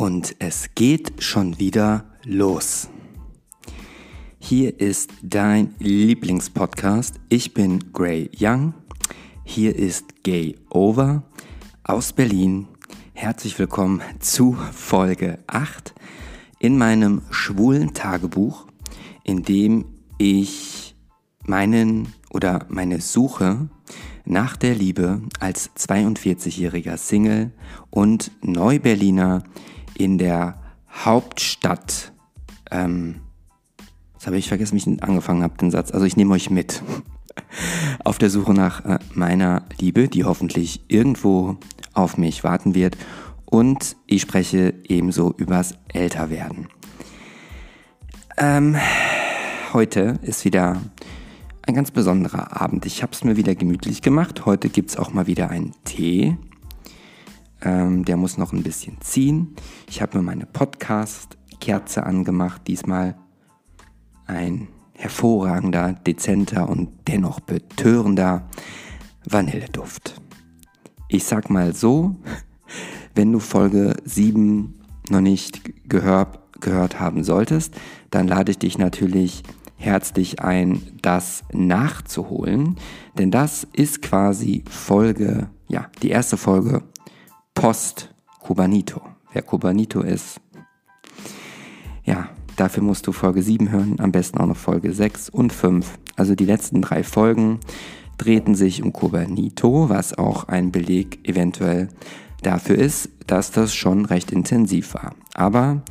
Und es geht schon wieder los. Hier ist dein Lieblingspodcast. Ich bin Gray Young. Hier ist Gay Over aus Berlin. Herzlich willkommen zu Folge 8 in meinem schwulen Tagebuch, in dem ich meinen oder meine Suche nach der Liebe als 42-jähriger Single und Neuberliner in der Hauptstadt. Ähm, das habe ich vergessen, wie ich angefangen habe, den Satz. Also ich nehme euch mit. Auf der Suche nach äh, meiner Liebe, die hoffentlich irgendwo auf mich warten wird. Und ich spreche ebenso übers Älterwerden. Ähm, heute ist wieder ein ganz besonderer Abend. Ich habe es mir wieder gemütlich gemacht. Heute gibt es auch mal wieder einen Tee. Ähm, der muss noch ein bisschen ziehen. Ich habe mir meine Podcast-Kerze angemacht. Diesmal ein hervorragender, dezenter und dennoch betörender Vanilleduft. Ich sag mal so, wenn du Folge 7 noch nicht gehört, gehört haben solltest, dann lade ich dich natürlich herzlich ein, das nachzuholen, denn das ist quasi Folge, ja, die erste Folge Post Kubanito. Wer Kubanito ist, ja, dafür musst du Folge 7 hören, am besten auch noch Folge 6 und 5. Also die letzten drei Folgen drehten sich um Kubanito, was auch ein Beleg eventuell dafür ist, dass das schon recht intensiv war. Aber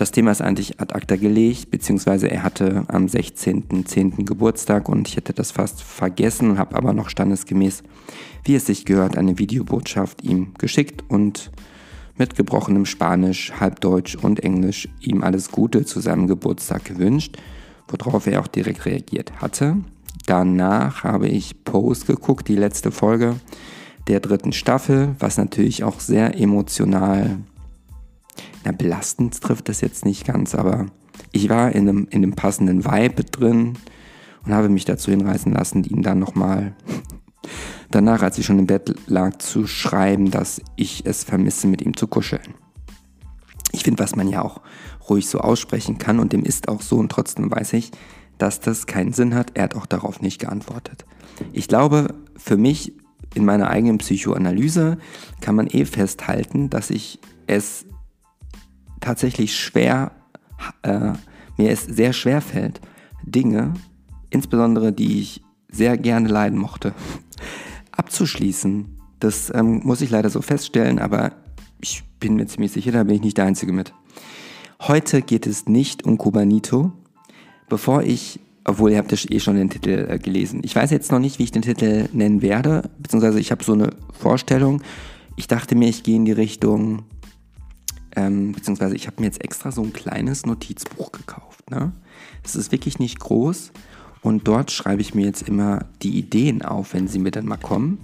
das Thema ist eigentlich ad acta gelegt, beziehungsweise er hatte am 16.10. Geburtstag und ich hätte das fast vergessen, habe aber noch standesgemäß wie es sich gehört, eine Videobotschaft ihm geschickt und mit gebrochenem Spanisch, Halbdeutsch und Englisch ihm alles Gute zu seinem Geburtstag gewünscht, worauf er auch direkt reagiert hatte. Danach habe ich Pose geguckt, die letzte Folge der dritten Staffel, was natürlich auch sehr emotional, na belastend trifft das jetzt nicht ganz, aber ich war in einem, in einem passenden Vibe drin und habe mich dazu hinreißen lassen, ihn dann nochmal danach, als ich schon im Bett lag, zu schreiben, dass ich es vermisse, mit ihm zu kuscheln. Ich finde, was man ja auch ruhig so aussprechen kann und dem ist auch so und trotzdem weiß ich, dass das keinen Sinn hat. Er hat auch darauf nicht geantwortet. Ich glaube, für mich in meiner eigenen Psychoanalyse kann man eh festhalten, dass ich es tatsächlich schwer, äh, mir es sehr schwer fällt, Dinge, insbesondere die ich sehr gerne leiden mochte, abzuschließen. Das ähm, muss ich leider so feststellen, aber ich bin mir ziemlich sicher, da bin ich nicht der Einzige mit. Heute geht es nicht um Kubanito. Bevor ich, obwohl ihr habt ja eh schon den Titel äh, gelesen, ich weiß jetzt noch nicht, wie ich den Titel nennen werde, beziehungsweise ich habe so eine Vorstellung. Ich dachte mir, ich gehe in die Richtung, ähm, beziehungsweise ich habe mir jetzt extra so ein kleines Notizbuch gekauft. Ne? Ist wirklich nicht groß und dort schreibe ich mir jetzt immer die Ideen auf, wenn sie mir dann mal kommen.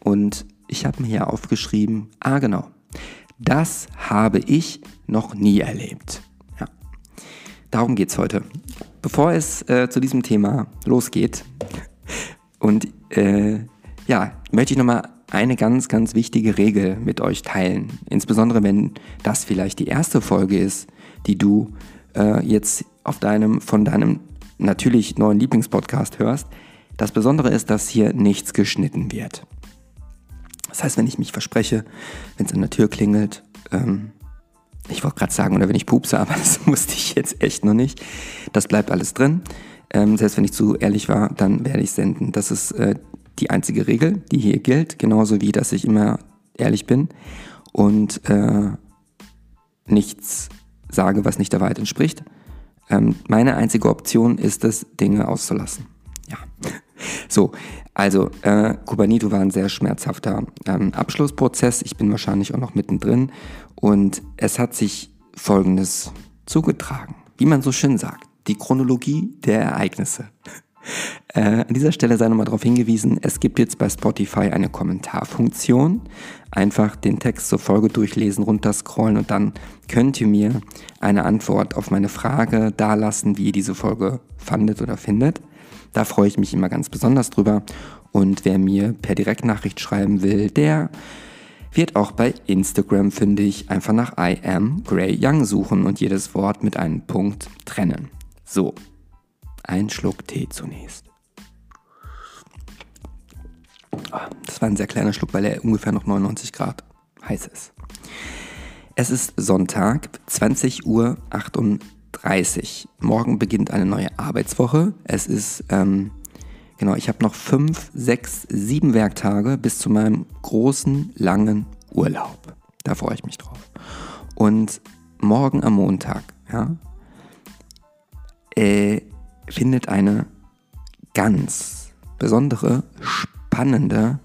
Und ich habe mir hier aufgeschrieben, ah genau, das habe ich noch nie erlebt. Ja. Darum geht es heute. Bevor es äh, zu diesem Thema losgeht, und äh, ja, möchte ich nochmal eine ganz, ganz wichtige Regel mit euch teilen. Insbesondere wenn das vielleicht die erste Folge ist, die du äh, jetzt auf deinem, von deinem natürlich neuen Lieblingspodcast hörst. Das Besondere ist, dass hier nichts geschnitten wird. Das heißt, wenn ich mich verspreche, wenn es an der Tür klingelt, ähm, ich wollte gerade sagen, oder wenn ich pupse, aber das musste ich jetzt echt noch nicht. Das bleibt alles drin. Ähm, selbst wenn ich zu ehrlich war, dann werde ich senden. Das ist äh, die einzige Regel, die hier gilt, genauso wie, dass ich immer ehrlich bin und äh, nichts sage, was nicht der Wahrheit entspricht. Ähm, meine einzige Option ist es, Dinge auszulassen. Ja. So, also äh, Kubanito war ein sehr schmerzhafter ähm, Abschlussprozess. Ich bin wahrscheinlich auch noch mittendrin. Und es hat sich Folgendes zugetragen. Wie man so schön sagt, die Chronologie der Ereignisse. Äh, an dieser Stelle sei nochmal darauf hingewiesen, es gibt jetzt bei Spotify eine Kommentarfunktion. Einfach den Text zur Folge durchlesen, runterscrollen und dann könnt ihr mir eine Antwort auf meine Frage dalassen, wie ihr diese Folge fandet oder findet. Da freue ich mich immer ganz besonders drüber. Und wer mir per Direktnachricht schreiben will, der wird auch bei Instagram fündig. Einfach nach I am Gray Young suchen und jedes Wort mit einem Punkt trennen. So, ein Schluck Tee zunächst. Ah, das war ein sehr kleiner Schluck, weil er ungefähr noch 99 Grad heiß ist. Es ist Sonntag, 20.38 Uhr. Morgen beginnt eine neue Arbeitswoche. Es ist, ähm, genau, ich habe noch fünf, sechs, sieben Werktage bis zu meinem großen, langen Urlaub. Da freue ich mich drauf. Und morgen am Montag, ja, äh, findet eine ganz besondere, spannende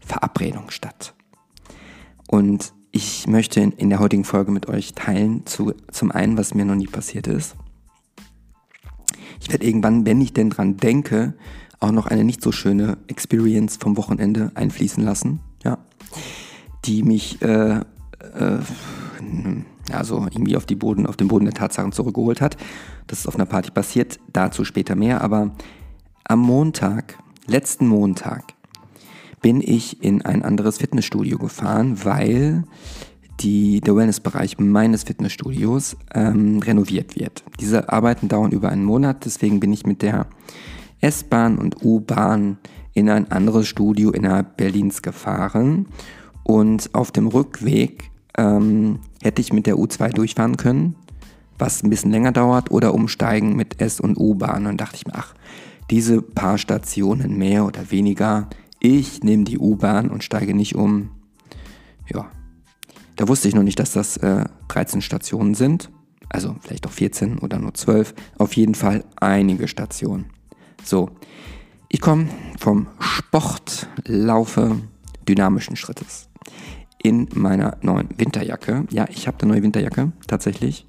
Verabredung statt. Und ich möchte in, der heutigen Folge mit euch teilen, zu, zum einen, was mir noch nie passiert ist. Ich werde irgendwann, wenn ich denn dran denke, auch noch eine nicht so schöne Experience vom Wochenende einfließen lassen, ja, die mich äh, äh, also irgendwie auf, Boden, auf den Boden der Tatsachen zurückgeholt hat. Das ist auf einer Party passiert, dazu später mehr, aber am Montag, letzten Montag, bin ich in ein anderes Fitnessstudio gefahren, weil die, der Wellnessbereich meines Fitnessstudios ähm, renoviert wird. Diese Arbeiten dauern über einen Monat, deswegen bin ich mit der S-Bahn und U-Bahn in ein anderes Studio innerhalb Berlins gefahren. Und auf dem Rückweg ähm, hätte ich mit der U2 durchfahren können, was ein bisschen länger dauert, oder umsteigen mit S- und U-Bahn. Und dachte ich mir, ach, diese paar Stationen mehr oder weniger ich nehme die U-Bahn und steige nicht um. Ja, da wusste ich noch nicht, dass das äh, 13 Stationen sind. Also vielleicht auch 14 oder nur 12. Auf jeden Fall einige Stationen. So, ich komme vom Sport, laufe dynamischen Schrittes in meiner neuen Winterjacke. Ja, ich habe eine neue Winterjacke, tatsächlich.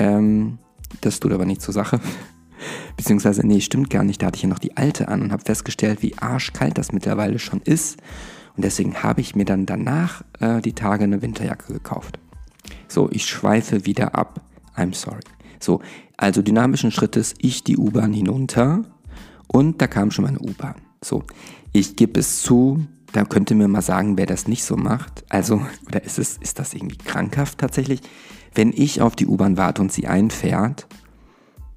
Ähm, das tut aber nicht zur Sache. Beziehungsweise, nee, stimmt gar nicht. Da hatte ich ja noch die alte an und habe festgestellt, wie arschkalt das mittlerweile schon ist. Und deswegen habe ich mir dann danach äh, die Tage eine Winterjacke gekauft. So, ich schweife wieder ab. I'm sorry. So, also dynamischen Schrittes, ich die U-Bahn hinunter und da kam schon meine U-Bahn. So, ich gebe es zu, da könnte mir mal sagen, wer das nicht so macht. Also, oder ist es, ist das irgendwie krankhaft tatsächlich? Wenn ich auf die U-Bahn warte und sie einfährt,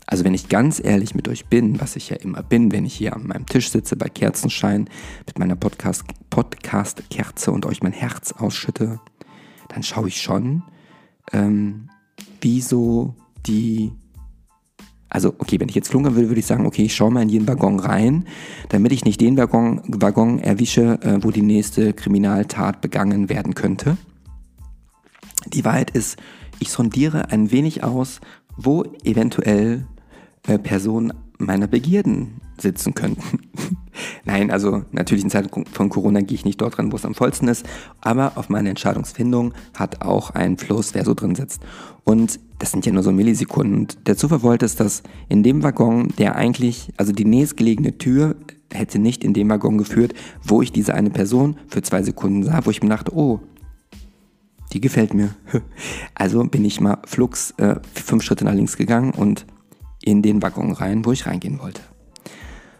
also wenn ich ganz ehrlich mit euch bin, was ich ja immer bin, wenn ich hier an meinem Tisch sitze bei Kerzenschein mit meiner Podcast-Kerze Podcast und euch mein Herz ausschütte, dann schaue ich schon, ähm, wie so die... Also okay, wenn ich jetzt flunkern würde, würde ich sagen, okay, ich schaue mal in jeden Waggon rein, damit ich nicht den Waggon, Waggon erwische, äh, wo die nächste Kriminaltat begangen werden könnte. Die Wahrheit ist, ich sondiere ein wenig aus, wo eventuell äh, Personen meiner Begierden sitzen könnten. Nein, also natürlich in Zeiten von Corona gehe ich nicht dort dran, wo es am vollsten ist, aber auf meine Entscheidungsfindung hat auch Einfluss, wer so drin sitzt. Und das sind ja nur so Millisekunden. Und der Zufall wollte es, dass in dem Waggon, der eigentlich, also die nächstgelegene Tür hätte nicht in dem Waggon geführt, wo ich diese eine Person für zwei Sekunden sah, wo ich mir dachte, oh, die gefällt mir. Also bin ich mal flugs äh, fünf Schritte nach links gegangen und in den Waggon rein, wo ich reingehen wollte.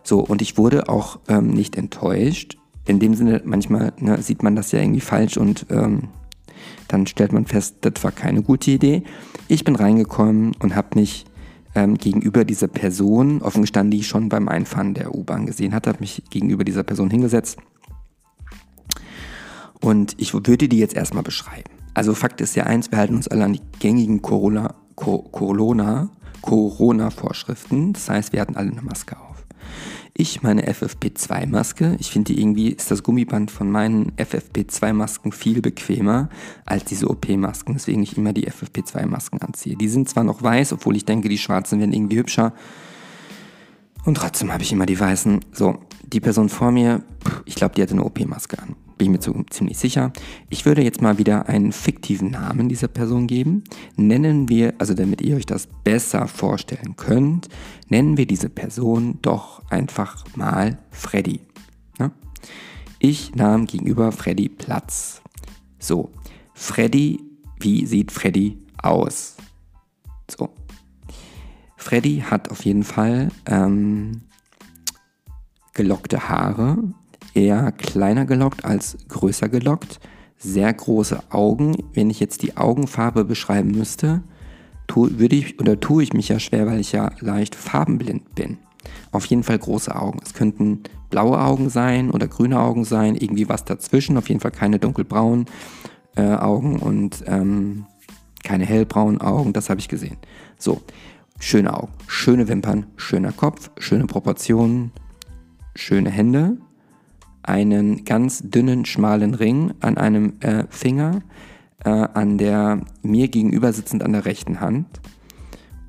So, und ich wurde auch ähm, nicht enttäuscht. In dem Sinne, manchmal ne, sieht man das ja irgendwie falsch und ähm, dann stellt man fest, das war keine gute Idee. Ich bin reingekommen und habe mich ähm, gegenüber dieser Person, offen gestanden, die ich schon beim Einfahren der U-Bahn gesehen hatte, habe mich gegenüber dieser Person hingesetzt. Und ich würde die jetzt erstmal beschreiben. Also Fakt ist ja eins, wir halten uns alle an die gängigen Corona, Corona Corona-Vorschriften. Das heißt, wir hatten alle eine Maske auf. Ich meine FFP2-Maske. Ich finde irgendwie ist das Gummiband von meinen FFP2-Masken viel bequemer als diese OP-Masken, deswegen ich immer die FFP2-Masken anziehe. Die sind zwar noch weiß, obwohl ich denke, die schwarzen werden irgendwie hübscher. Und trotzdem habe ich immer die weißen. So, die Person vor mir, ich glaube, die hatte eine OP-Maske an bin ich mir zu, ziemlich sicher. Ich würde jetzt mal wieder einen fiktiven Namen dieser Person geben. Nennen wir, also damit ihr euch das besser vorstellen könnt, nennen wir diese Person doch einfach mal Freddy. Ja? Ich nahm gegenüber Freddy Platz. So, Freddy, wie sieht Freddy aus? So. Freddy hat auf jeden Fall ähm, gelockte Haare, eher kleiner gelockt als größer gelockt, sehr große Augen. Wenn ich jetzt die Augenfarbe beschreiben müsste, tu, würde ich oder tue ich mich ja schwer, weil ich ja leicht farbenblind bin. Auf jeden Fall große Augen. Es könnten blaue Augen sein oder grüne Augen sein, irgendwie was dazwischen. Auf jeden Fall keine dunkelbraunen äh, Augen und ähm, keine hellbraunen Augen. Das habe ich gesehen. So, schöne Augen, schöne Wimpern, schöner Kopf, schöne Proportionen, schöne Hände, einen ganz dünnen, schmalen Ring an einem äh, Finger, äh, an der mir gegenüber sitzend an der rechten Hand.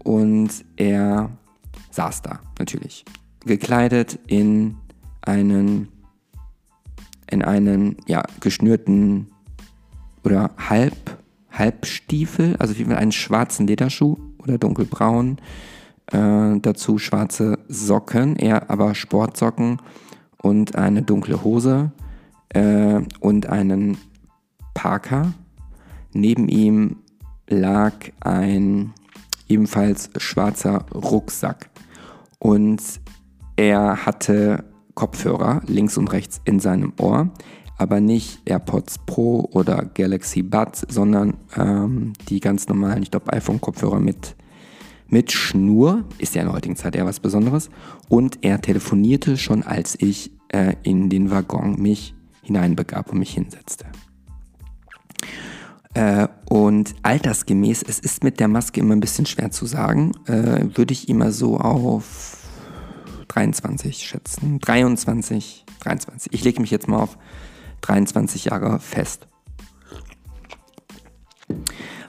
Und er saß da, natürlich. Gekleidet in einen, in einen, ja, geschnürten oder halb, Halbstiefel, also wie einen schwarzen Lederschuh oder dunkelbraun. Äh, dazu schwarze Socken, eher aber Sportsocken und eine dunkle Hose äh, und einen Parker. Neben ihm lag ein ebenfalls schwarzer Rucksack und er hatte Kopfhörer links und rechts in seinem Ohr, aber nicht AirPods Pro oder Galaxy Buds, sondern ähm, die ganz normalen, ich glaube, iPhone-Kopfhörer mit mit Schnur, ist ja in der heutigen Zeit eher was Besonderes. Und er telefonierte schon, als ich äh, in den Waggon mich hineinbegab und mich hinsetzte. Äh, und altersgemäß, es ist mit der Maske immer ein bisschen schwer zu sagen, äh, würde ich immer so auf 23 schätzen. 23, 23. Ich lege mich jetzt mal auf 23 Jahre fest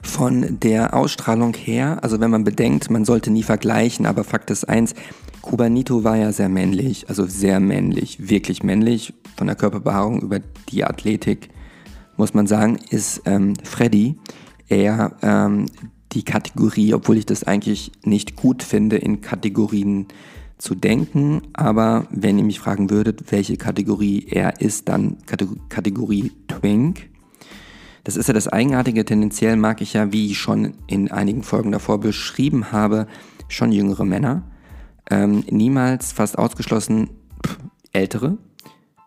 von der Ausstrahlung her, also wenn man bedenkt, man sollte nie vergleichen, aber Fakt ist eins, Cubanito war ja sehr männlich, also sehr männlich, wirklich männlich. Von der Körperbehaarung über die Athletik muss man sagen, ist ähm, Freddy eher ähm, die Kategorie, obwohl ich das eigentlich nicht gut finde, in Kategorien zu denken. Aber wenn ihr mich fragen würdet, welche Kategorie er ist, dann Kategorie Twink. Das ist ja das Eigenartige. Tendenziell mag ich ja, wie ich schon in einigen Folgen davor beschrieben habe, schon jüngere Männer. Ähm, niemals fast ausgeschlossen pff, ältere.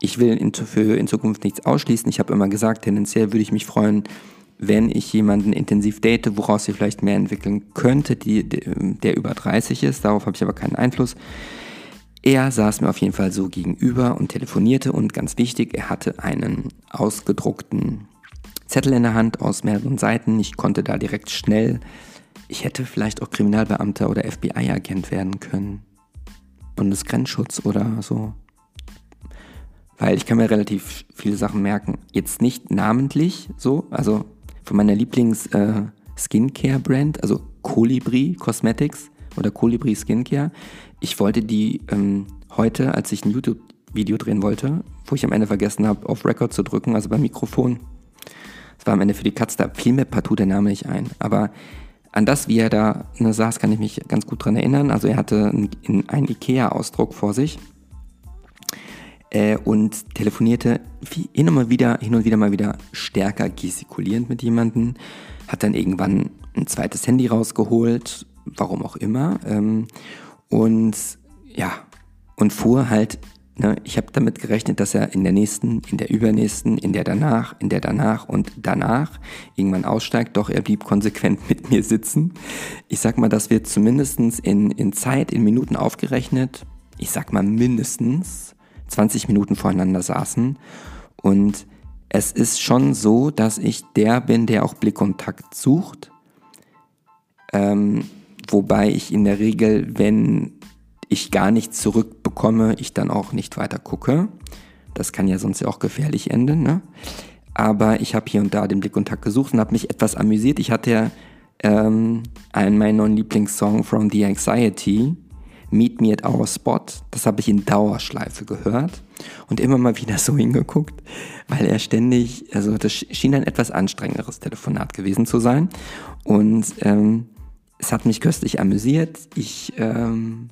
Ich will in, für in Zukunft nichts ausschließen. Ich habe immer gesagt, tendenziell würde ich mich freuen, wenn ich jemanden intensiv date, woraus sie vielleicht mehr entwickeln könnte, die, der über 30 ist. Darauf habe ich aber keinen Einfluss. Er saß mir auf jeden Fall so gegenüber und telefonierte und ganz wichtig, er hatte einen ausgedruckten Zettel in der Hand aus mehreren Seiten. Ich konnte da direkt schnell, ich hätte vielleicht auch Kriminalbeamter oder FBI-Agent werden können. Bundesgrenzschutz oder so. Weil ich kann mir relativ viele Sachen merken. Jetzt nicht namentlich so, also von meiner Lieblings-Skincare-Brand, äh, also Colibri Cosmetics oder Colibri Skincare. Ich wollte die ähm, heute, als ich ein YouTube-Video drehen wollte, wo ich am Ende vergessen habe, auf Record zu drücken, also beim Mikrofon, das war am Ende für die Katz, da fiel mir partout der Name nicht ein. Aber an das, wie er da ne, saß, kann ich mich ganz gut dran erinnern. Also er hatte einen, einen Ikea-Ausdruck vor sich äh, und telefonierte hin, und wieder, hin und wieder mal wieder stärker gestikulierend mit jemandem. Hat dann irgendwann ein zweites Handy rausgeholt, warum auch immer. Ähm, und ja, und fuhr halt Ne, ich habe damit gerechnet, dass er in der nächsten, in der übernächsten, in der danach, in der danach und danach irgendwann aussteigt. Doch er blieb konsequent mit mir sitzen. Ich sag mal, dass wir zumindest in, in Zeit, in Minuten aufgerechnet, ich sag mal mindestens 20 Minuten voreinander saßen. Und es ist schon so, dass ich der bin, der auch Blickkontakt sucht. Ähm, wobei ich in der Regel, wenn ich gar nichts zurückbekomme, ich dann auch nicht weiter gucke. Das kann ja sonst ja auch gefährlich enden. Ne? Aber ich habe hier und da den Blickkontakt gesucht und habe mich etwas amüsiert. Ich hatte ja ähm, einen meiner neuen Lieblingssong From the Anxiety, Meet Me at Our Spot. Das habe ich in Dauerschleife gehört und immer mal wieder so hingeguckt, weil er ständig, also das schien ein etwas anstrengenderes Telefonat gewesen zu sein. Und ähm, es hat mich köstlich amüsiert. Ich ähm,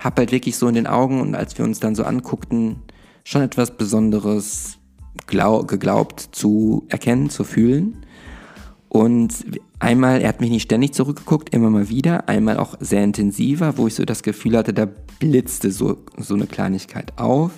habe halt wirklich so in den Augen und als wir uns dann so anguckten, schon etwas Besonderes glaub, geglaubt zu erkennen, zu fühlen. Und einmal, er hat mich nicht ständig zurückgeguckt, immer mal wieder, einmal auch sehr intensiver, wo ich so das Gefühl hatte, da blitzte so, so eine Kleinigkeit auf.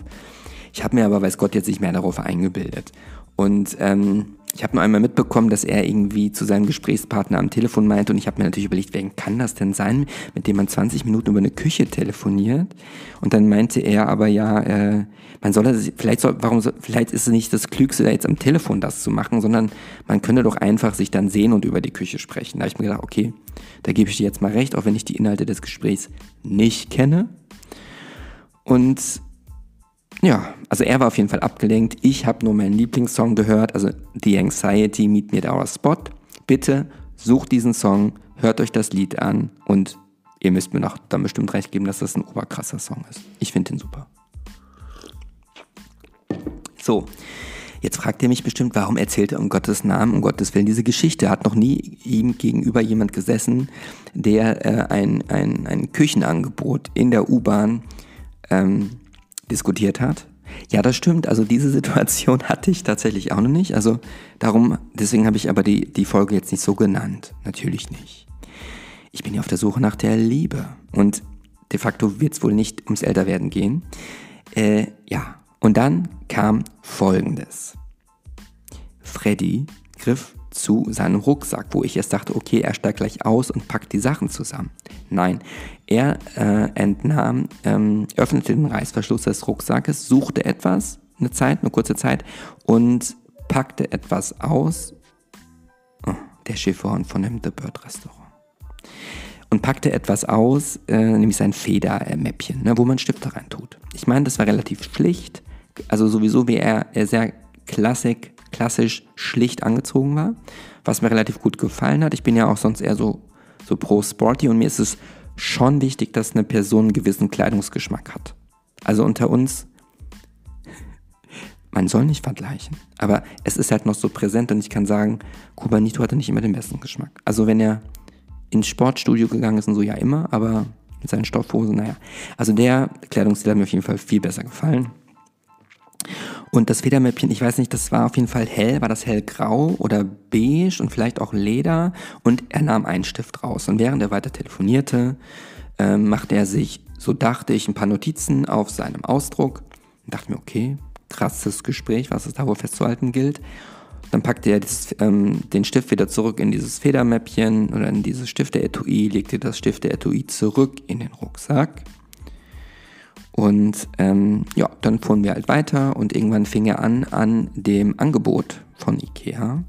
Ich habe mir aber, weiß Gott, jetzt nicht mehr darauf eingebildet. Und ähm, ich habe nur einmal mitbekommen, dass er irgendwie zu seinem Gesprächspartner am Telefon meinte und ich habe mir natürlich überlegt, wer kann das denn sein, mit dem man 20 Minuten über eine Küche telefoniert? Und dann meinte er aber ja, äh, man soll das, vielleicht soll, warum soll, vielleicht ist es nicht das Klügste, da jetzt am Telefon das zu machen, sondern man könnte doch einfach sich dann sehen und über die Küche sprechen. Da habe ich mir gedacht, okay, da gebe ich dir jetzt mal recht, auch wenn ich die Inhalte des Gesprächs nicht kenne. Und ja, also er war auf jeden Fall abgelenkt. Ich habe nur meinen Lieblingssong gehört, also The Anxiety Meet Me at Our Spot. Bitte sucht diesen Song, hört euch das Lied an und ihr müsst mir noch dann bestimmt recht geben, dass das ein oberkrasser Song ist. Ich finde den super. So, jetzt fragt ihr mich bestimmt, warum erzählt er um Gottes Namen, um Gottes Willen diese Geschichte? Hat noch nie ihm gegenüber jemand gesessen, der äh, ein, ein, ein Küchenangebot in der U-Bahn ähm, diskutiert hat. Ja, das stimmt. Also diese Situation hatte ich tatsächlich auch noch nicht. Also darum, deswegen habe ich aber die, die Folge jetzt nicht so genannt. Natürlich nicht. Ich bin ja auf der Suche nach der Liebe. Und de facto wird es wohl nicht ums Älterwerden gehen. Äh, ja, und dann kam Folgendes. Freddy griff zu seinem Rucksack, wo ich erst dachte, okay, er steigt gleich aus und packt die Sachen zusammen. Nein, er äh, entnahm, ähm, öffnete den Reißverschluss des Rucksackes, suchte etwas, eine Zeit, eine kurze Zeit und packte etwas aus. Oh, der Chiffon von dem The Bird Restaurant. Und packte etwas aus, äh, nämlich sein Federmäppchen, ne, wo man Stifte reintut. Ich meine, das war relativ schlicht, also sowieso wie er, er sehr klassik, klassisch schlicht angezogen war, was mir relativ gut gefallen hat. Ich bin ja auch sonst eher so, so pro Sporty und mir ist es schon wichtig, dass eine Person einen gewissen Kleidungsgeschmack hat. Also unter uns, man soll nicht vergleichen, aber es ist halt noch so präsent und ich kann sagen, Kubanito hatte nicht immer den besten Geschmack. Also wenn er ins Sportstudio gegangen ist und so, ja immer, aber mit seinen Stoffhosen, naja. Also der Kleidungsstil hat mir auf jeden Fall viel besser gefallen. Und das Federmäppchen, ich weiß nicht, das war auf jeden Fall hell, war das hellgrau oder beige und vielleicht auch Leder. Und er nahm einen Stift raus. Und während er weiter telefonierte, äh, machte er sich, so dachte ich, ein paar Notizen auf seinem Ausdruck. Und dachte mir, okay, krasses Gespräch, was es da wohl festzuhalten gilt. Dann packte er dieses, ähm, den Stift wieder zurück in dieses Federmäppchen oder in dieses Stifte-Etui, legte das Stifte-Etui zurück in den Rucksack und ähm, ja, dann fuhren wir halt weiter und irgendwann fing er an, an dem Angebot von Ikea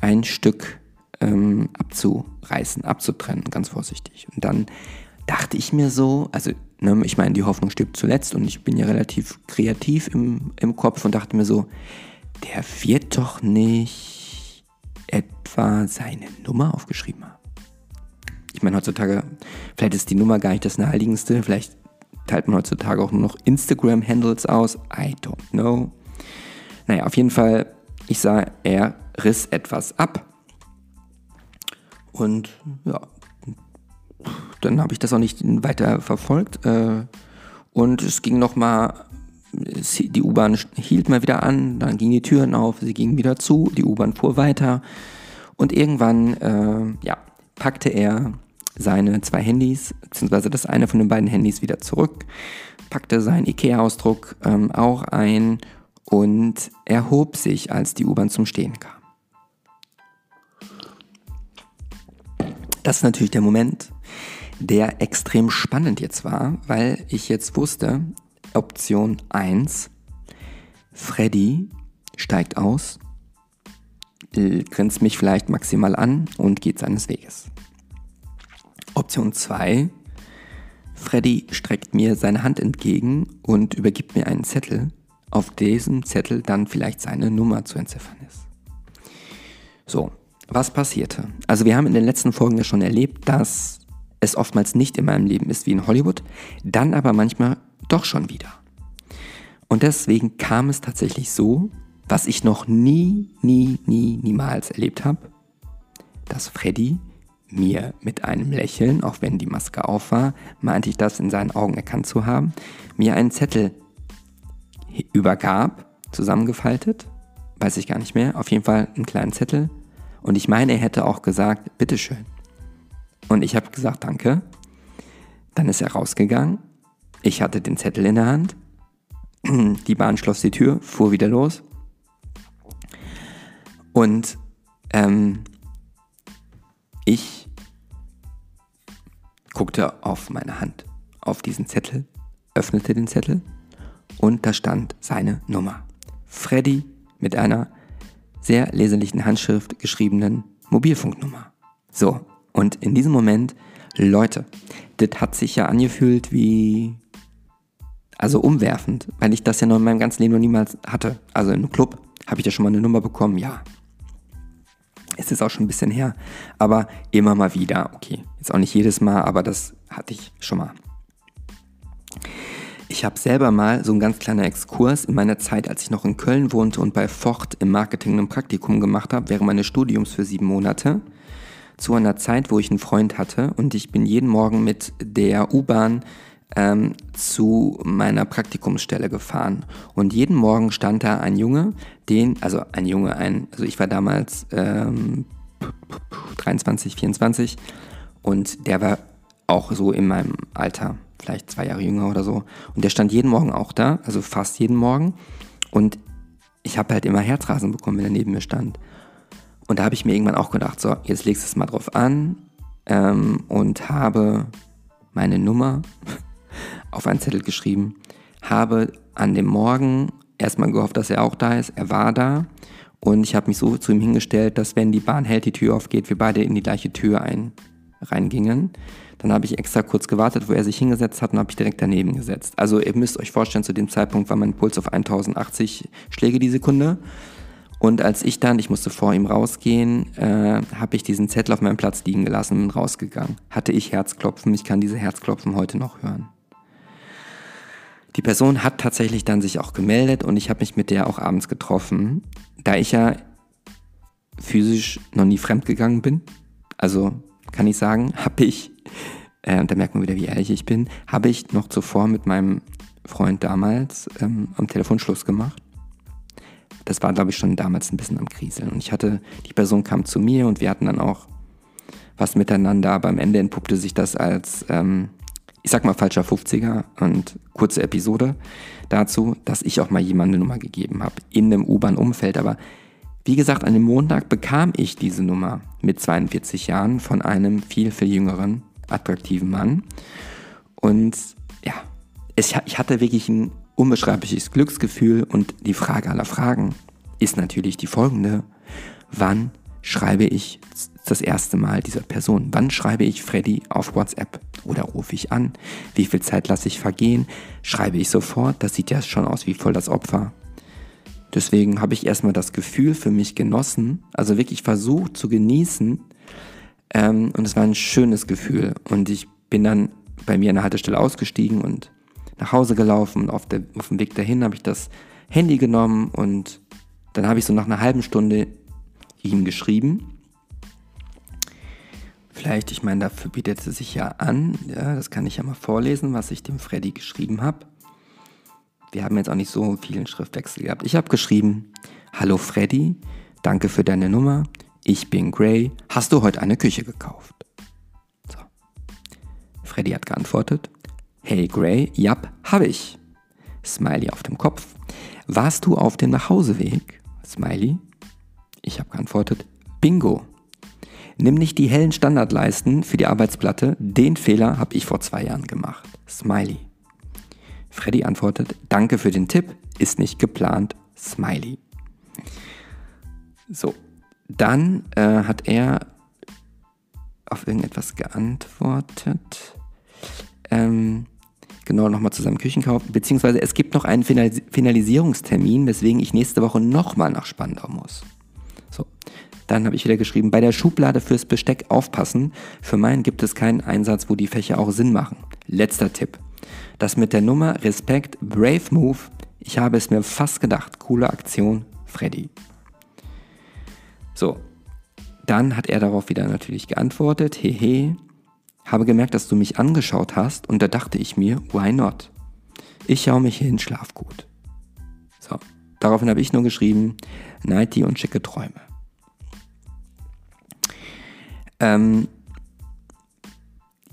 ein Stück ähm, abzureißen, abzutrennen, ganz vorsichtig. Und dann dachte ich mir so, also ne, ich meine, die Hoffnung stirbt zuletzt und ich bin ja relativ kreativ im, im Kopf und dachte mir so, der wird doch nicht etwa seine Nummer aufgeschrieben haben. Ich meine, heutzutage, vielleicht ist die Nummer gar nicht das naheliegendste, vielleicht teilt man heutzutage auch nur noch Instagram-Handles aus. I don't know. Naja, auf jeden Fall, ich sah, er riss etwas ab. Und ja, dann habe ich das auch nicht weiter verfolgt. Äh, und es ging nochmal, die U-Bahn hielt mal wieder an, dann gingen die Türen auf, sie gingen wieder zu, die U-Bahn fuhr weiter. Und irgendwann, äh, ja, packte er seine zwei Handys, beziehungsweise das eine von den beiden Handys wieder zurück, packte seinen IKEA-Ausdruck ähm, auch ein und erhob sich, als die U-Bahn zum Stehen kam. Das ist natürlich der Moment, der extrem spannend jetzt war, weil ich jetzt wusste, Option 1, Freddy steigt aus, grinst mich vielleicht maximal an und geht seines Weges. Option 2. Freddy streckt mir seine Hand entgegen und übergibt mir einen Zettel, auf diesem Zettel dann vielleicht seine Nummer zu entziffern ist. So, was passierte? Also wir haben in den letzten Folgen ja schon erlebt, dass es oftmals nicht in meinem Leben ist wie in Hollywood, dann aber manchmal doch schon wieder. Und deswegen kam es tatsächlich so, was ich noch nie, nie, nie, niemals erlebt habe, dass Freddy mir mit einem Lächeln, auch wenn die Maske auf war, meinte ich das in seinen Augen erkannt zu haben, mir einen Zettel übergab, zusammengefaltet, weiß ich gar nicht mehr, auf jeden Fall einen kleinen Zettel. Und ich meine, er hätte auch gesagt, bitteschön. Und ich habe gesagt, danke. Dann ist er rausgegangen. Ich hatte den Zettel in der Hand. Die Bahn schloss die Tür, fuhr wieder los. Und ähm, ich guckte auf meine Hand, auf diesen Zettel, öffnete den Zettel und da stand seine Nummer. Freddy mit einer sehr leserlichen Handschrift geschriebenen Mobilfunknummer. So, und in diesem Moment, Leute, das hat sich ja angefühlt wie, also umwerfend, weil ich das ja noch in meinem ganzen Leben noch niemals hatte. Also im Club habe ich da schon mal eine Nummer bekommen, ja. Es ist auch schon ein bisschen her, aber immer mal wieder, okay. Jetzt auch nicht jedes Mal, aber das hatte ich schon mal. Ich habe selber mal so ein ganz kleiner Exkurs in meiner Zeit, als ich noch in Köln wohnte und bei Ford im Marketing ein Praktikum gemacht habe, während meines Studiums für sieben Monate. Zu einer Zeit, wo ich einen Freund hatte und ich bin jeden Morgen mit der U-Bahn ähm, zu meiner Praktikumsstelle gefahren. Und jeden Morgen stand da ein Junge, den, also ein Junge, ein, also ich war damals ähm, 23, 24 und der war auch so in meinem Alter vielleicht zwei Jahre jünger oder so. Und der stand jeden Morgen auch da, also fast jeden Morgen. Und ich habe halt immer Herzrasen bekommen, wenn er neben mir stand. Und da habe ich mir irgendwann auch gedacht, so, jetzt legst du es mal drauf an ähm, und habe meine Nummer auf einen Zettel geschrieben, habe an dem Morgen erstmal gehofft, dass er auch da ist. Er war da und ich habe mich so zu ihm hingestellt, dass wenn die Bahn hält, die Tür aufgeht, wir beide in die gleiche Tür ein, reingingen. Dann habe ich extra kurz gewartet, wo er sich hingesetzt hat und habe ich direkt daneben gesetzt. Also ihr müsst euch vorstellen, zu dem Zeitpunkt war mein Puls auf 1080 Schläge die Sekunde. Und als ich dann, ich musste vor ihm rausgehen, äh, habe ich diesen Zettel auf meinem Platz liegen gelassen und bin rausgegangen. Hatte ich Herzklopfen, ich kann diese Herzklopfen heute noch hören. Die Person hat tatsächlich dann sich auch gemeldet und ich habe mich mit der auch abends getroffen, da ich ja physisch noch nie fremdgegangen bin. Also kann ich sagen, habe ich, äh, da merkt man wieder, wie ehrlich ich bin, habe ich noch zuvor mit meinem Freund damals ähm, am Telefon Schluss gemacht. Das war, glaube ich, schon damals ein bisschen am Kriseln. Und ich hatte, die Person kam zu mir und wir hatten dann auch was miteinander, aber am Ende entpuppte sich das als, ähm, ich sag mal, falscher 50er und kurze Episode dazu, dass ich auch mal jemandem eine Nummer gegeben habe in einem U-Bahn-Umfeld. Aber wie gesagt, an dem Montag bekam ich diese Nummer mit 42 Jahren von einem viel, viel jüngeren, attraktiven Mann. Und ja, es, ich hatte wirklich ein unbeschreibliches Glücksgefühl und die Frage aller Fragen ist natürlich die folgende. Wann schreibe ich das erste Mal dieser Person? Wann schreibe ich Freddy auf WhatsApp? Oder rufe ich an? Wie viel Zeit lasse ich vergehen? Schreibe ich sofort? Das sieht ja schon aus wie voll das Opfer. Deswegen habe ich erstmal das Gefühl für mich genossen, also wirklich versucht zu genießen. Ähm, und es war ein schönes Gefühl. Und ich bin dann bei mir an der Haltestelle ausgestiegen und nach Hause gelaufen. Und auf, der, auf dem Weg dahin habe ich das Handy genommen und dann habe ich so nach einer halben Stunde ihm geschrieben. Vielleicht, ich meine, dafür bietet es sich ja an. Ja, das kann ich ja mal vorlesen, was ich dem Freddy geschrieben habe. Wir haben jetzt auch nicht so vielen Schriftwechsel gehabt. Ich habe geschrieben, Hallo Freddy, danke für deine Nummer. Ich bin Gray. Hast du heute eine Küche gekauft? So. Freddy hat geantwortet, Hey Gray, jap, habe ich. Smiley auf dem Kopf. Warst du auf dem Nachhauseweg? Smiley. Ich habe geantwortet, Bingo. Nimm nicht die hellen Standardleisten für die Arbeitsplatte. Den Fehler habe ich vor zwei Jahren gemacht. Smiley. Freddy antwortet, danke für den Tipp, ist nicht geplant, Smiley. So, dann äh, hat er auf irgendetwas geantwortet. Ähm, genau, nochmal zu seinem Küchenkauf. Beziehungsweise es gibt noch einen Finalis Finalisierungstermin, weswegen ich nächste Woche nochmal nach Spandau muss. So, dann habe ich wieder geschrieben, bei der Schublade fürs Besteck aufpassen. Für meinen gibt es keinen Einsatz, wo die Fächer auch Sinn machen. Letzter Tipp. Das mit der Nummer Respekt, Brave Move. Ich habe es mir fast gedacht. Coole Aktion, Freddy. So, dann hat er darauf wieder natürlich geantwortet. Hehe, habe gemerkt, dass du mich angeschaut hast und da dachte ich mir, why not? Ich schaue mich hin, schlaf gut. So, daraufhin habe ich nur geschrieben, Nighty und schicke Träume. Ähm,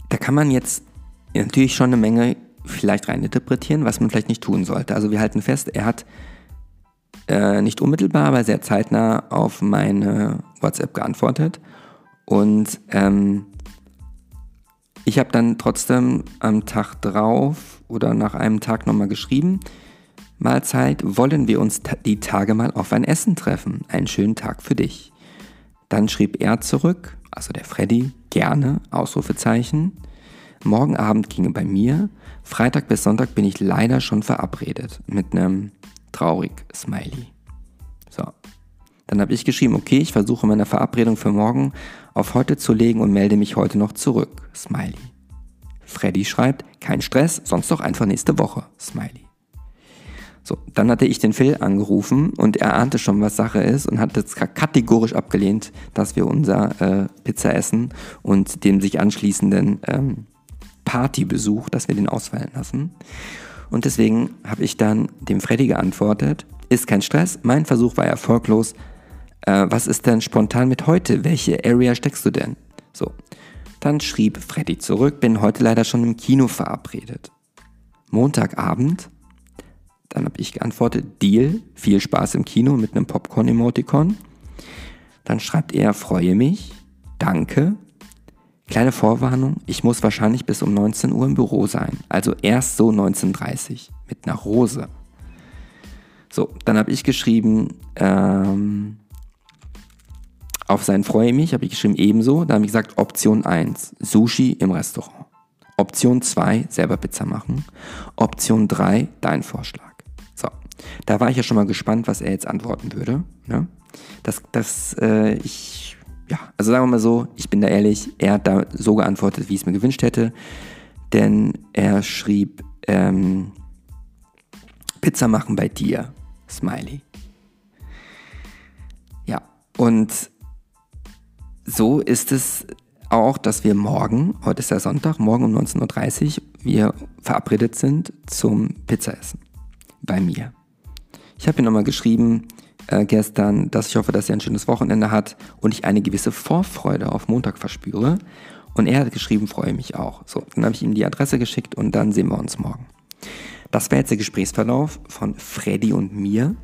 da kann man jetzt natürlich schon eine Menge vielleicht reininterpretieren, was man vielleicht nicht tun sollte. Also wir halten fest, er hat äh, nicht unmittelbar, aber sehr zeitnah auf meine WhatsApp geantwortet. Und ähm, ich habe dann trotzdem am Tag drauf oder nach einem Tag nochmal geschrieben, Mahlzeit, wollen wir uns die Tage mal auf ein Essen treffen. Einen schönen Tag für dich. Dann schrieb er zurück, also der Freddy, gerne, Ausrufezeichen. Morgen Abend ginge bei mir. Freitag bis Sonntag bin ich leider schon verabredet. Mit einem traurig Smiley. So. Dann habe ich geschrieben, okay, ich versuche meine Verabredung für morgen auf heute zu legen und melde mich heute noch zurück. Smiley. Freddy schreibt, kein Stress, sonst doch einfach nächste Woche. Smiley. So, dann hatte ich den Phil angerufen und er ahnte schon, was Sache ist und hat jetzt kategorisch abgelehnt, dass wir unser äh, Pizza essen und dem sich anschließenden ähm, Partybesuch, dass wir den ausfallen lassen. Und deswegen habe ich dann dem Freddy geantwortet, ist kein Stress, mein Versuch war erfolglos. Äh, was ist denn spontan mit heute? Welche Area steckst du denn? So, dann schrieb Freddy zurück, bin heute leider schon im Kino verabredet. Montagabend dann habe ich geantwortet, Deal, viel Spaß im Kino mit einem Popcorn-Emoticon. Dann schreibt er, freue mich, danke. Kleine Vorwarnung, ich muss wahrscheinlich bis um 19 Uhr im Büro sein. Also erst so 19.30 Uhr mit einer Rose. So, dann habe ich geschrieben, ähm, auf sein Freue mich habe ich geschrieben ebenso. Da habe ich gesagt, Option 1, Sushi im Restaurant. Option 2, selber Pizza machen. Option 3, dein Vorschlag. Da war ich ja schon mal gespannt, was er jetzt antworten würde. Ne? Das, das, äh, ich, ja, also sagen wir mal so, ich bin da ehrlich, er hat da so geantwortet, wie ich es mir gewünscht hätte. Denn er schrieb, ähm, Pizza machen bei dir, Smiley. Ja, und so ist es auch, dass wir morgen, heute ist ja Sonntag, morgen um 19.30 Uhr, wir verabredet sind zum Pizzaessen bei mir. Ich habe ihm nochmal geschrieben äh, gestern, dass ich hoffe, dass er ein schönes Wochenende hat und ich eine gewisse Vorfreude auf Montag verspüre. Und er hat geschrieben, freue mich auch. So, dann habe ich ihm die Adresse geschickt und dann sehen wir uns morgen. Das wäre jetzt der Gesprächsverlauf von Freddy und mir.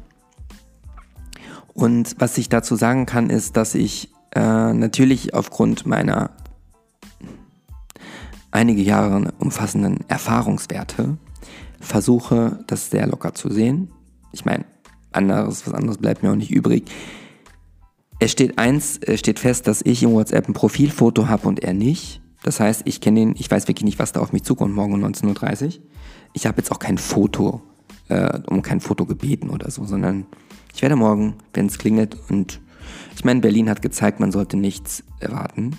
Und was ich dazu sagen kann, ist, dass ich äh, natürlich aufgrund meiner einige Jahre umfassenden Erfahrungswerte versuche, das sehr locker zu sehen ich meine, anderes, was anderes bleibt mir auch nicht übrig. Es steht eins, es steht fest, dass ich im WhatsApp ein Profilfoto habe und er nicht. Das heißt, ich kenne ihn, ich weiß wirklich nicht, was da auf mich zukommt morgen um 19.30 Uhr. Ich habe jetzt auch kein Foto, äh, um kein Foto gebeten oder so, sondern ich werde morgen, wenn es klingelt und ich meine, Berlin hat gezeigt, man sollte nichts erwarten.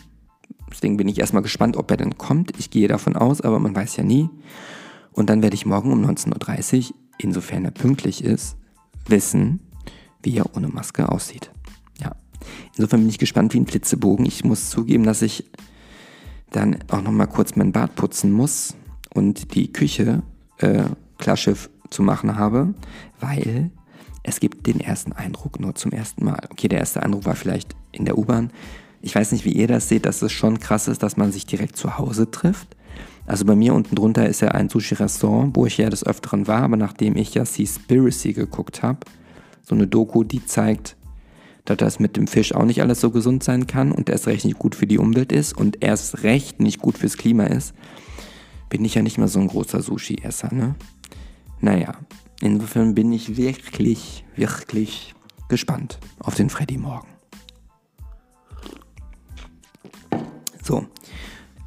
Deswegen bin ich erstmal gespannt, ob er denn kommt. Ich gehe davon aus, aber man weiß ja nie. Und dann werde ich morgen um 19.30 Uhr insofern er pünktlich ist, wissen, wie er ohne Maske aussieht. Ja. Insofern bin ich gespannt wie ein Flitzebogen. Ich muss zugeben, dass ich dann auch noch mal kurz mein Bad putzen muss und die Küche äh, klarschiff zu machen habe, weil es gibt den ersten Eindruck nur zum ersten Mal. Okay, der erste Eindruck war vielleicht in der U-Bahn. Ich weiß nicht, wie ihr das seht, dass es schon krass ist, dass man sich direkt zu Hause trifft. Also bei mir unten drunter ist ja ein Sushi-Restaurant, wo ich ja des Öfteren war, aber nachdem ich ja Seaspiracy geguckt habe, so eine Doku, die zeigt, dass das mit dem Fisch auch nicht alles so gesund sein kann und erst recht nicht gut für die Umwelt ist und erst recht nicht gut fürs Klima ist, bin ich ja nicht mehr so ein großer Sushi-Esser, ne? Naja, insofern bin ich wirklich, wirklich gespannt auf den Freddy morgen. So,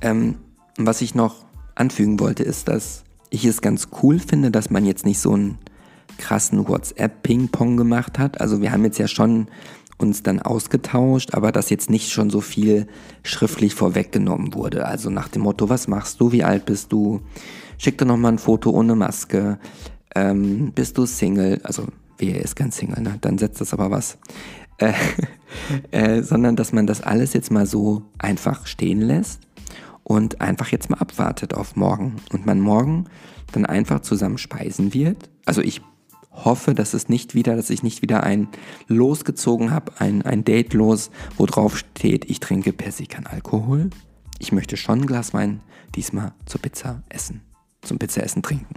ähm, was ich noch anfügen wollte, ist, dass ich es ganz cool finde, dass man jetzt nicht so einen krassen WhatsApp-Ping-Pong gemacht hat. Also wir haben jetzt ja schon uns dann ausgetauscht, aber dass jetzt nicht schon so viel schriftlich vorweggenommen wurde. Also nach dem Motto, was machst du, wie alt bist du, schick doch nochmal ein Foto ohne Maske, ähm, bist du Single, also wer ist ganz Single, ne? dann setzt das aber was. Äh, äh, sondern dass man das alles jetzt mal so einfach stehen lässt und einfach jetzt mal abwartet auf morgen und man morgen dann einfach zusammen speisen wird. Also ich hoffe, dass es nicht wieder, dass ich nicht wieder ein losgezogen habe, ein, ein Date los, wo drauf steht, ich trinke per se kein Alkohol. Ich möchte schon ein Glas Wein diesmal zur Pizza essen, zum Pizza essen trinken.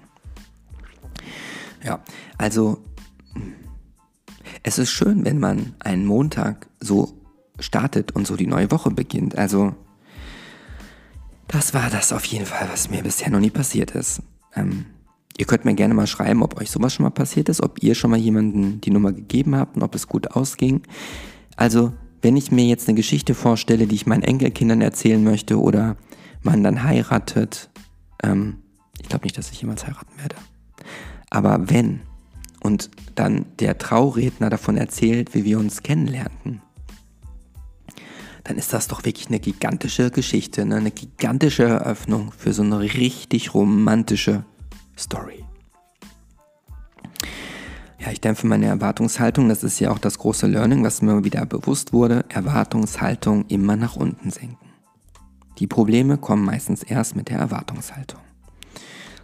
Ja, also es ist schön, wenn man einen Montag so startet und so die neue Woche beginnt. Also, das war das auf jeden Fall, was mir bisher noch nie passiert ist. Ähm, ihr könnt mir gerne mal schreiben, ob euch sowas schon mal passiert ist, ob ihr schon mal jemanden die Nummer gegeben habt und ob es gut ausging. Also, wenn ich mir jetzt eine Geschichte vorstelle, die ich meinen Enkelkindern erzählen möchte oder man dann heiratet, ähm, ich glaube nicht, dass ich jemals heiraten werde. Aber wenn und dann der Trauredner davon erzählt, wie wir uns kennenlernten, dann ist das doch wirklich eine gigantische Geschichte, ne? eine gigantische Eröffnung für so eine richtig romantische Story. Ja, ich dämpfe meine Erwartungshaltung, das ist ja auch das große Learning, was mir wieder bewusst wurde, Erwartungshaltung immer nach unten senken. Die Probleme kommen meistens erst mit der Erwartungshaltung.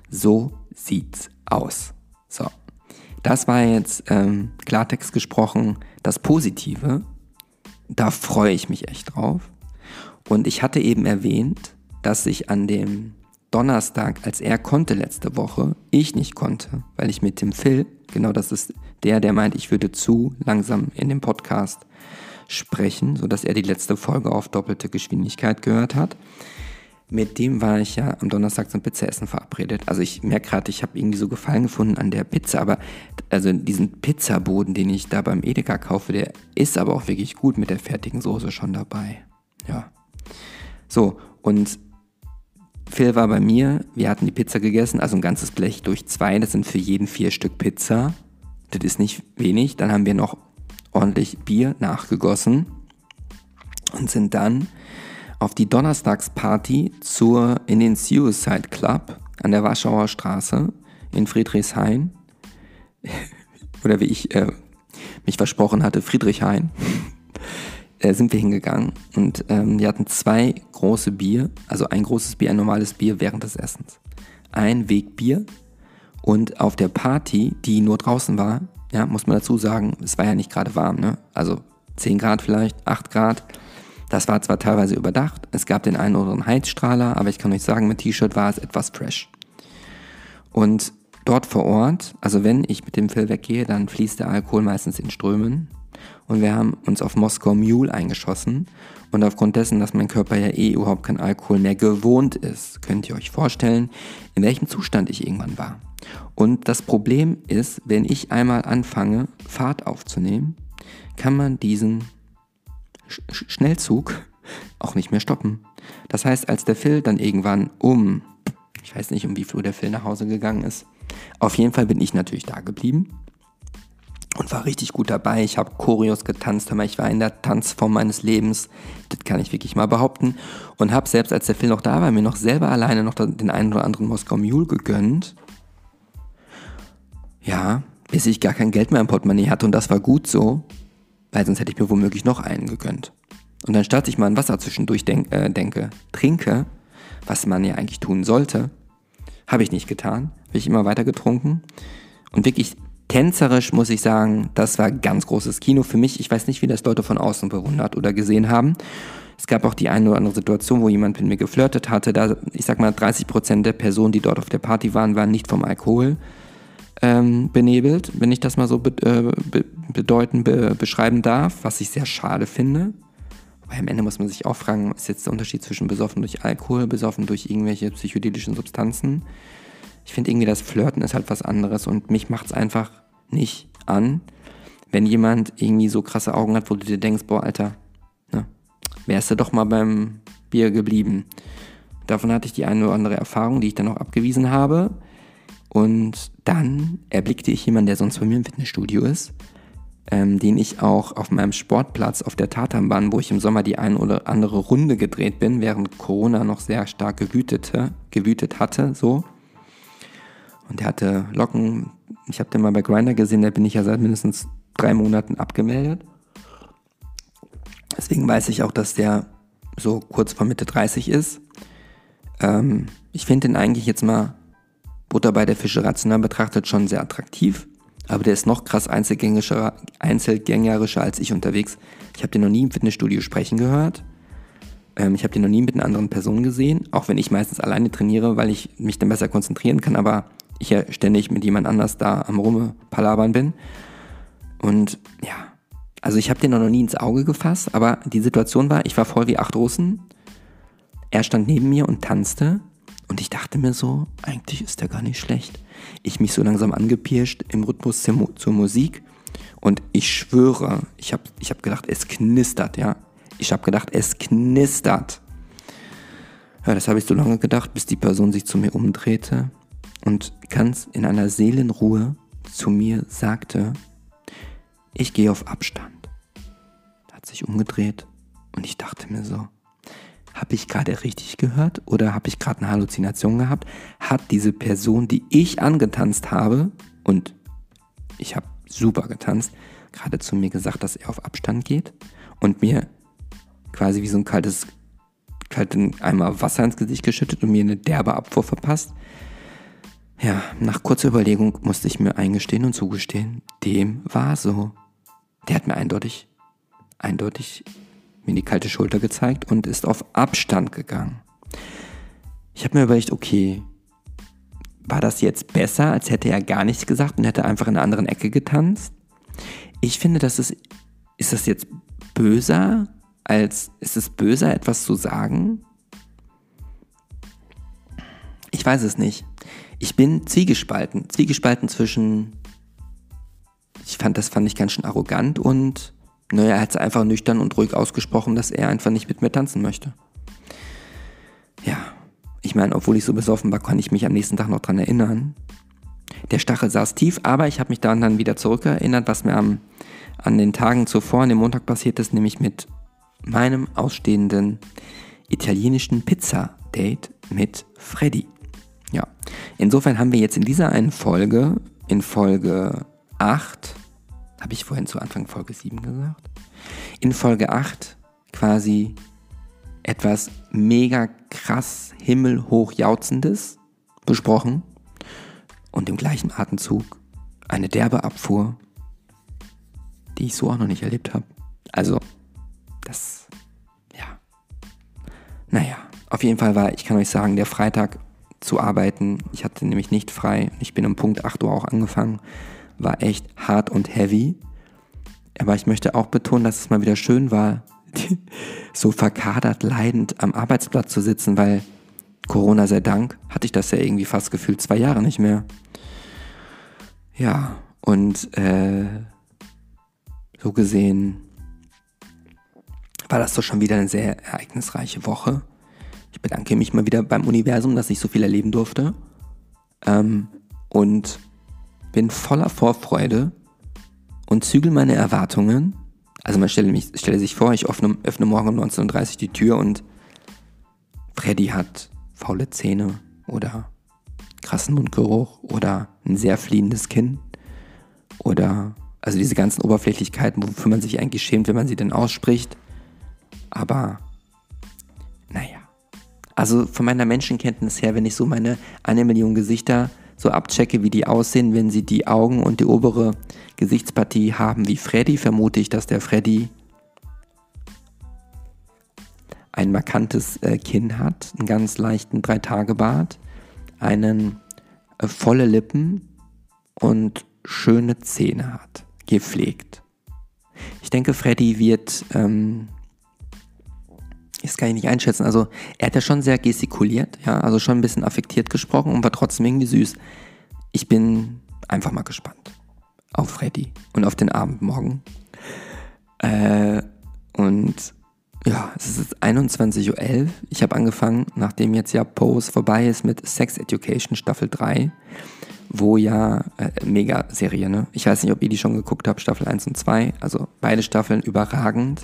So sieht's aus. So, das war jetzt ähm, Klartext gesprochen das Positive da freue ich mich echt drauf. Und ich hatte eben erwähnt, dass ich an dem Donnerstag, als er konnte letzte Woche, ich nicht konnte, weil ich mit dem Phil, genau das ist der, der meint, ich würde zu langsam in dem Podcast sprechen, sodass er die letzte Folge auf doppelte Geschwindigkeit gehört hat mit dem war ich ja am Donnerstag zum Pizzaessen verabredet. Also ich merke gerade, ich habe irgendwie so Gefallen gefunden an der Pizza, aber also diesen Pizzaboden, den ich da beim Edeka kaufe, der ist aber auch wirklich gut mit der fertigen Soße schon dabei. Ja. So, und Phil war bei mir, wir hatten die Pizza gegessen, also ein ganzes Blech durch zwei, das sind für jeden vier Stück Pizza. Das ist nicht wenig. Dann haben wir noch ordentlich Bier nachgegossen und sind dann auf die Donnerstagsparty zur, in den Suicide Club an der Warschauer Straße in Friedrichshain. Oder wie ich äh, mich versprochen hatte, Friedrichshain. äh, sind wir hingegangen und ähm, die hatten zwei große Bier, also ein großes Bier, ein normales Bier während des Essens. Ein Wegbier und auf der Party, die nur draußen war, ja, muss man dazu sagen, es war ja nicht gerade warm, ne? Also 10 Grad vielleicht, 8 Grad. Das war zwar teilweise überdacht, es gab den einen oder anderen Heizstrahler, aber ich kann euch sagen, mit T-Shirt war es etwas fresh. Und dort vor Ort, also wenn ich mit dem Phil weggehe, dann fließt der Alkohol meistens in Strömen. Und wir haben uns auf Moskau Mule eingeschossen. Und aufgrund dessen, dass mein Körper ja eh überhaupt kein Alkohol mehr gewohnt ist, könnt ihr euch vorstellen, in welchem Zustand ich irgendwann war. Und das Problem ist, wenn ich einmal anfange, Fahrt aufzunehmen, kann man diesen Schnellzug auch nicht mehr stoppen. Das heißt, als der Phil dann irgendwann um, ich weiß nicht, um wie früh der Phil nach Hause gegangen ist, auf jeden Fall bin ich natürlich da geblieben und war richtig gut dabei. Ich habe Choreos getanzt, aber ich war in der Tanzform meines Lebens. Das kann ich wirklich mal behaupten. Und habe selbst, als der Phil noch da war, mir noch selber alleine noch den einen oder anderen Moskau Mule gegönnt. Ja, bis ich gar kein Geld mehr im Portemonnaie hatte und das war gut so weil sonst hätte ich mir womöglich noch einen gegönnt. Und dann statt ich mal ein Wasser zwischendurch denk, äh, denke, trinke, was man ja eigentlich tun sollte, habe ich nicht getan, habe ich immer weiter getrunken. Und wirklich tänzerisch muss ich sagen, das war ganz großes Kino für mich. Ich weiß nicht, wie das Leute von außen bewundert oder gesehen haben. Es gab auch die eine oder andere Situation, wo jemand mit mir geflirtet hatte. Da, ich sag mal, 30 Prozent der Personen, die dort auf der Party waren, waren nicht vom Alkohol ähm, benebelt, wenn ich das mal so be äh, be bedeuten, be beschreiben darf, was ich sehr schade finde. Weil am Ende muss man sich auch fragen, ist jetzt der Unterschied zwischen besoffen durch Alkohol, besoffen durch irgendwelche psychedelischen Substanzen? Ich finde irgendwie, das Flirten ist halt was anderes und mich macht es einfach nicht an, wenn jemand irgendwie so krasse Augen hat, wo du dir denkst, boah, Alter, ne, wärst du doch mal beim Bier geblieben. Davon hatte ich die eine oder andere Erfahrung, die ich dann auch abgewiesen habe. Und dann erblickte ich jemanden, der sonst bei mir im Fitnessstudio ist, ähm, den ich auch auf meinem Sportplatz auf der Tatanbahn, wo ich im Sommer die ein oder andere Runde gedreht bin, während Corona noch sehr stark gewütete, gewütet hatte, so. Und der hatte Locken, ich habe den mal bei Grinder gesehen, da bin ich ja seit mindestens drei Monaten abgemeldet. Deswegen weiß ich auch, dass der so kurz vor Mitte 30 ist. Ähm, ich finde den eigentlich jetzt mal Butter bei der Fische rational betrachtet schon sehr attraktiv, aber der ist noch krass einzelgängerischer, einzelgängerischer als ich unterwegs. Ich habe den noch nie im Fitnessstudio sprechen gehört. Ähm, ich habe den noch nie mit einer anderen Person gesehen, auch wenn ich meistens alleine trainiere, weil ich mich dann besser konzentrieren kann, aber ich ja ständig mit jemand anders da am Rumme palabern bin. Und ja, also ich habe den noch nie ins Auge gefasst, aber die Situation war, ich war voll wie acht Russen. Er stand neben mir und tanzte. Und ich dachte mir so, eigentlich ist der gar nicht schlecht. Ich mich so langsam angepirscht im Rhythmus zur, Musik. Und ich schwöre, ich habe ich hab gedacht, es knistert, ja. Ich habe gedacht, es knistert. Ja, das habe ich so lange gedacht, bis die Person sich zu mir umdrehte und ganz in einer Seelenruhe zu mir sagte, ich gehe auf Abstand. Hat sich umgedreht und ich dachte mir so, habe ich gerade richtig gehört oder habe ich gerade eine Halluzination gehabt? Hat diese Person, die ich angetanzt habe, und ich habe super getanzt, gerade zu mir gesagt, dass er auf Abstand geht und mir quasi wie so ein kaltes, kalten Eimer Wasser ins Gesicht geschüttet und mir eine derbe Abfuhr verpasst? Ja, nach kurzer Überlegung musste ich mir eingestehen und zugestehen, dem war so. Der hat mir eindeutig, eindeutig mir die kalte Schulter gezeigt und ist auf Abstand gegangen. Ich habe mir überlegt, okay, war das jetzt besser, als hätte er gar nichts gesagt und hätte einfach in einer anderen Ecke getanzt? Ich finde, das ist, ist das jetzt böser, als, ist es böser, etwas zu sagen? Ich weiß es nicht. Ich bin zwiegespalten. Zwiegespalten zwischen, ich fand, das fand ich ganz schön arrogant und, naja, er hat es einfach nüchtern und ruhig ausgesprochen, dass er einfach nicht mit mir tanzen möchte. Ja, ich meine, obwohl ich so besoffen war, konnte ich mich am nächsten Tag noch dran erinnern. Der Stachel saß tief, aber ich habe mich daran dann wieder zurückerinnert, was mir am, an den Tagen zuvor, an dem Montag passiert ist, nämlich mit meinem ausstehenden italienischen Pizza-Date mit Freddy. Ja, insofern haben wir jetzt in dieser einen Folge, in Folge 8, habe ich vorhin zu Anfang Folge 7 gesagt, in Folge 8 quasi etwas mega krass himmelhoch jautzendes besprochen und im gleichen Atemzug eine derbe Abfuhr, die ich so auch noch nicht erlebt habe. Also, das, ja. Naja, auf jeden Fall war, ich kann euch sagen, der Freitag zu arbeiten. Ich hatte nämlich nicht frei. Ich bin um Punkt 8 Uhr auch angefangen. War echt hart und heavy. Aber ich möchte auch betonen, dass es mal wieder schön war, so verkadert leidend am Arbeitsplatz zu sitzen, weil Corona sei Dank hatte ich das ja irgendwie fast gefühlt zwei Jahre nicht mehr. Ja, und äh, so gesehen war das doch schon wieder eine sehr ereignisreiche Woche. Ich bedanke mich mal wieder beim Universum, dass ich so viel erleben durfte. Ähm, und bin voller Vorfreude und zügel meine Erwartungen. Also man stelle, mich, stelle sich vor, ich öffne, öffne morgen um 19.30 Uhr die Tür und Freddy hat faule Zähne oder krassen Mundgeruch oder ein sehr fliehendes Kinn oder also diese ganzen Oberflächlichkeiten, wofür man sich eigentlich schämt, wenn man sie denn ausspricht. Aber naja. Also von meiner Menschenkenntnis her, wenn ich so meine eine Million Gesichter so abchecke, wie die aussehen, wenn sie die Augen und die obere Gesichtspartie haben wie Freddy, vermute ich, dass der Freddy ein markantes äh, Kinn hat, einen ganz leichten Dreitagebart, einen äh, volle Lippen und schöne Zähne hat, gepflegt. Ich denke, Freddy wird ähm, das kann ich nicht einschätzen. Also er hat ja schon sehr gestikuliert, ja, also schon ein bisschen affektiert gesprochen und war trotzdem irgendwie süß. Ich bin einfach mal gespannt auf Freddy und auf den Abend morgen. Äh, und ja, es ist 21.11 Uhr. Ich habe angefangen, nachdem jetzt ja Pose vorbei ist mit Sex Education Staffel 3, wo ja, äh, mega Serie, ne? Ich weiß nicht, ob ihr die schon geguckt habt, Staffel 1 und 2. Also beide Staffeln überragend.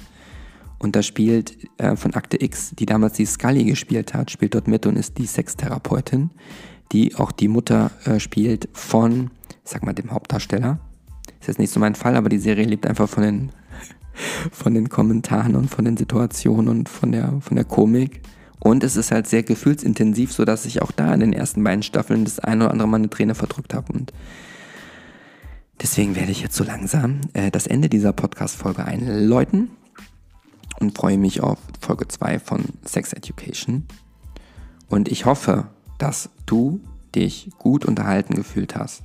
Und da spielt äh, von Akte X, die damals die Scully gespielt hat, spielt dort mit und ist die Sextherapeutin, die auch die Mutter äh, spielt von, sag mal, dem Hauptdarsteller. Ist jetzt nicht so mein Fall, aber die Serie lebt einfach von den, von den Kommentaren und von den Situationen und von der, von der Komik. Und es ist halt sehr gefühlsintensiv, sodass ich auch da in den ersten beiden Staffeln das eine oder andere Mal eine Träne verdrückt habe. Und deswegen werde ich jetzt so langsam äh, das Ende dieser Podcast-Folge einläuten und freue mich auf Folge 2 von Sex Education. Und ich hoffe, dass du dich gut unterhalten gefühlt hast.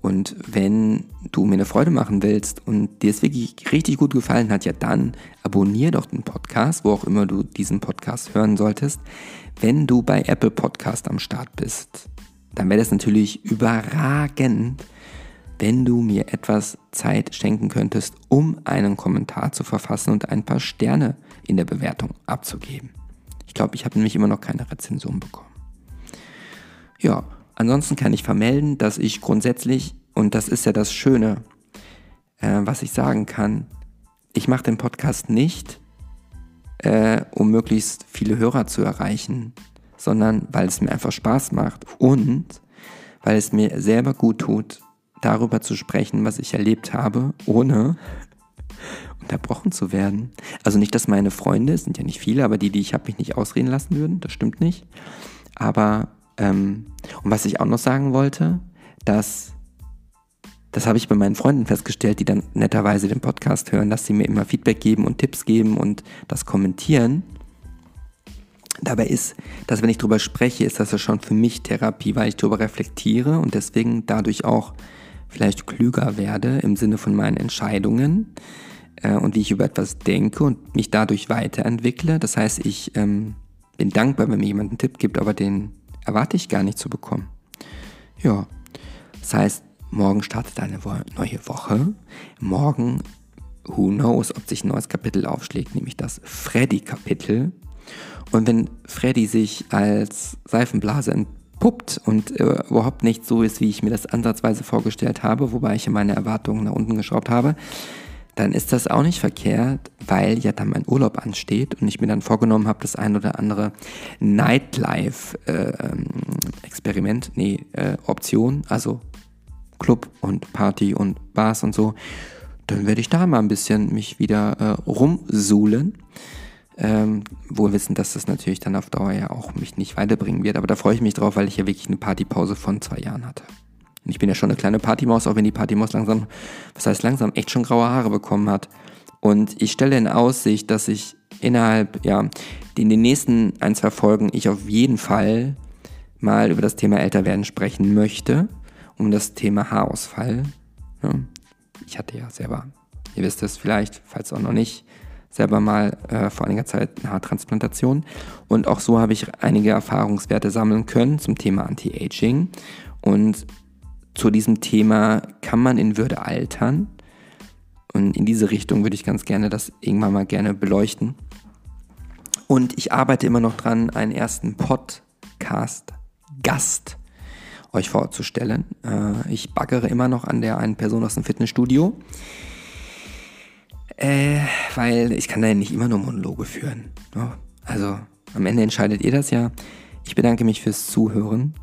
Und wenn du mir eine Freude machen willst und dir es wirklich richtig gut gefallen hat, ja dann abonnier doch den Podcast, wo auch immer du diesen Podcast hören solltest. Wenn du bei Apple Podcast am Start bist, dann wäre das natürlich überragend, wenn du mir etwas Zeit schenken könntest, um einen Kommentar zu verfassen und ein paar Sterne in der Bewertung abzugeben. Ich glaube, ich habe nämlich immer noch keine Rezension bekommen. Ja, ansonsten kann ich vermelden, dass ich grundsätzlich, und das ist ja das Schöne, äh, was ich sagen kann, ich mache den Podcast nicht, äh, um möglichst viele Hörer zu erreichen, sondern weil es mir einfach Spaß macht und weil es mir selber gut tut, darüber zu sprechen, was ich erlebt habe, ohne unterbrochen zu werden. Also nicht, dass meine Freunde, es sind ja nicht viele, aber die, die ich habe, mich nicht ausreden lassen würden, das stimmt nicht. Aber, ähm, und was ich auch noch sagen wollte, dass, das habe ich bei meinen Freunden festgestellt, die dann netterweise den Podcast hören, dass sie mir immer Feedback geben und Tipps geben und das kommentieren. Dabei ist, dass wenn ich darüber spreche, ist das ja schon für mich Therapie, weil ich darüber reflektiere und deswegen dadurch auch vielleicht klüger werde im Sinne von meinen Entscheidungen äh, und wie ich über etwas denke und mich dadurch weiterentwickle. Das heißt, ich ähm, bin dankbar, wenn mir jemand einen Tipp gibt, aber den erwarte ich gar nicht zu bekommen. Ja, das heißt, morgen startet eine neue Woche. Morgen, who knows, ob sich ein neues Kapitel aufschlägt, nämlich das Freddy-Kapitel. Und wenn Freddy sich als Seifenblase entpuppt und äh, überhaupt nicht so ist, wie ich mir das ansatzweise vorgestellt habe, wobei ich meine Erwartungen nach unten geschraubt habe, dann ist das auch nicht verkehrt, weil ja dann mein Urlaub ansteht und ich mir dann vorgenommen habe, das ein oder andere Nightlife-Experiment, äh, nee, äh, Option, also Club und Party und Bars und so, dann werde ich da mal ein bisschen mich wieder äh, rumsuhlen. Ähm, wohl wissen, dass das natürlich dann auf Dauer ja auch mich nicht weiterbringen wird. Aber da freue ich mich drauf, weil ich ja wirklich eine Partypause von zwei Jahren hatte. Und ich bin ja schon eine kleine Partymaus, auch wenn die Partymaus langsam, was heißt langsam, echt schon graue Haare bekommen hat. Und ich stelle in Aussicht, dass ich innerhalb, ja, in den nächsten ein, zwei Folgen ich auf jeden Fall mal über das Thema Älterwerden sprechen möchte. Um das Thema Haarausfall. Ja, ich hatte ja selber, ihr wisst es vielleicht, falls auch noch nicht, selber mal äh, vor einiger Zeit eine Haartransplantation. Und auch so habe ich einige Erfahrungswerte sammeln können zum Thema Anti-Aging. Und zu diesem Thema kann man in Würde altern. Und in diese Richtung würde ich ganz gerne das irgendwann mal gerne beleuchten. Und ich arbeite immer noch dran, einen ersten Podcast-Gast euch vorzustellen. Äh, ich baggere immer noch an der einen Person aus dem Fitnessstudio. Äh, weil ich kann da ja nicht immer nur Monologe führen. Ne? Also am Ende entscheidet ihr das ja. Ich bedanke mich fürs Zuhören.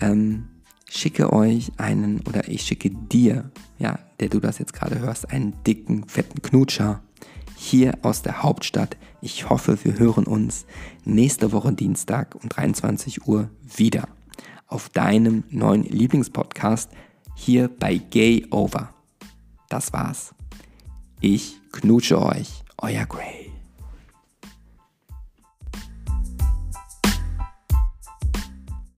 Ähm, schicke euch einen oder ich schicke dir, ja, der du das jetzt gerade hörst, einen dicken, fetten Knutscher hier aus der Hauptstadt. Ich hoffe, wir hören uns nächste Woche Dienstag um 23 Uhr wieder auf deinem neuen Lieblingspodcast hier bei Gay Over. Das war's. Ich knutsche euch, euer Gray.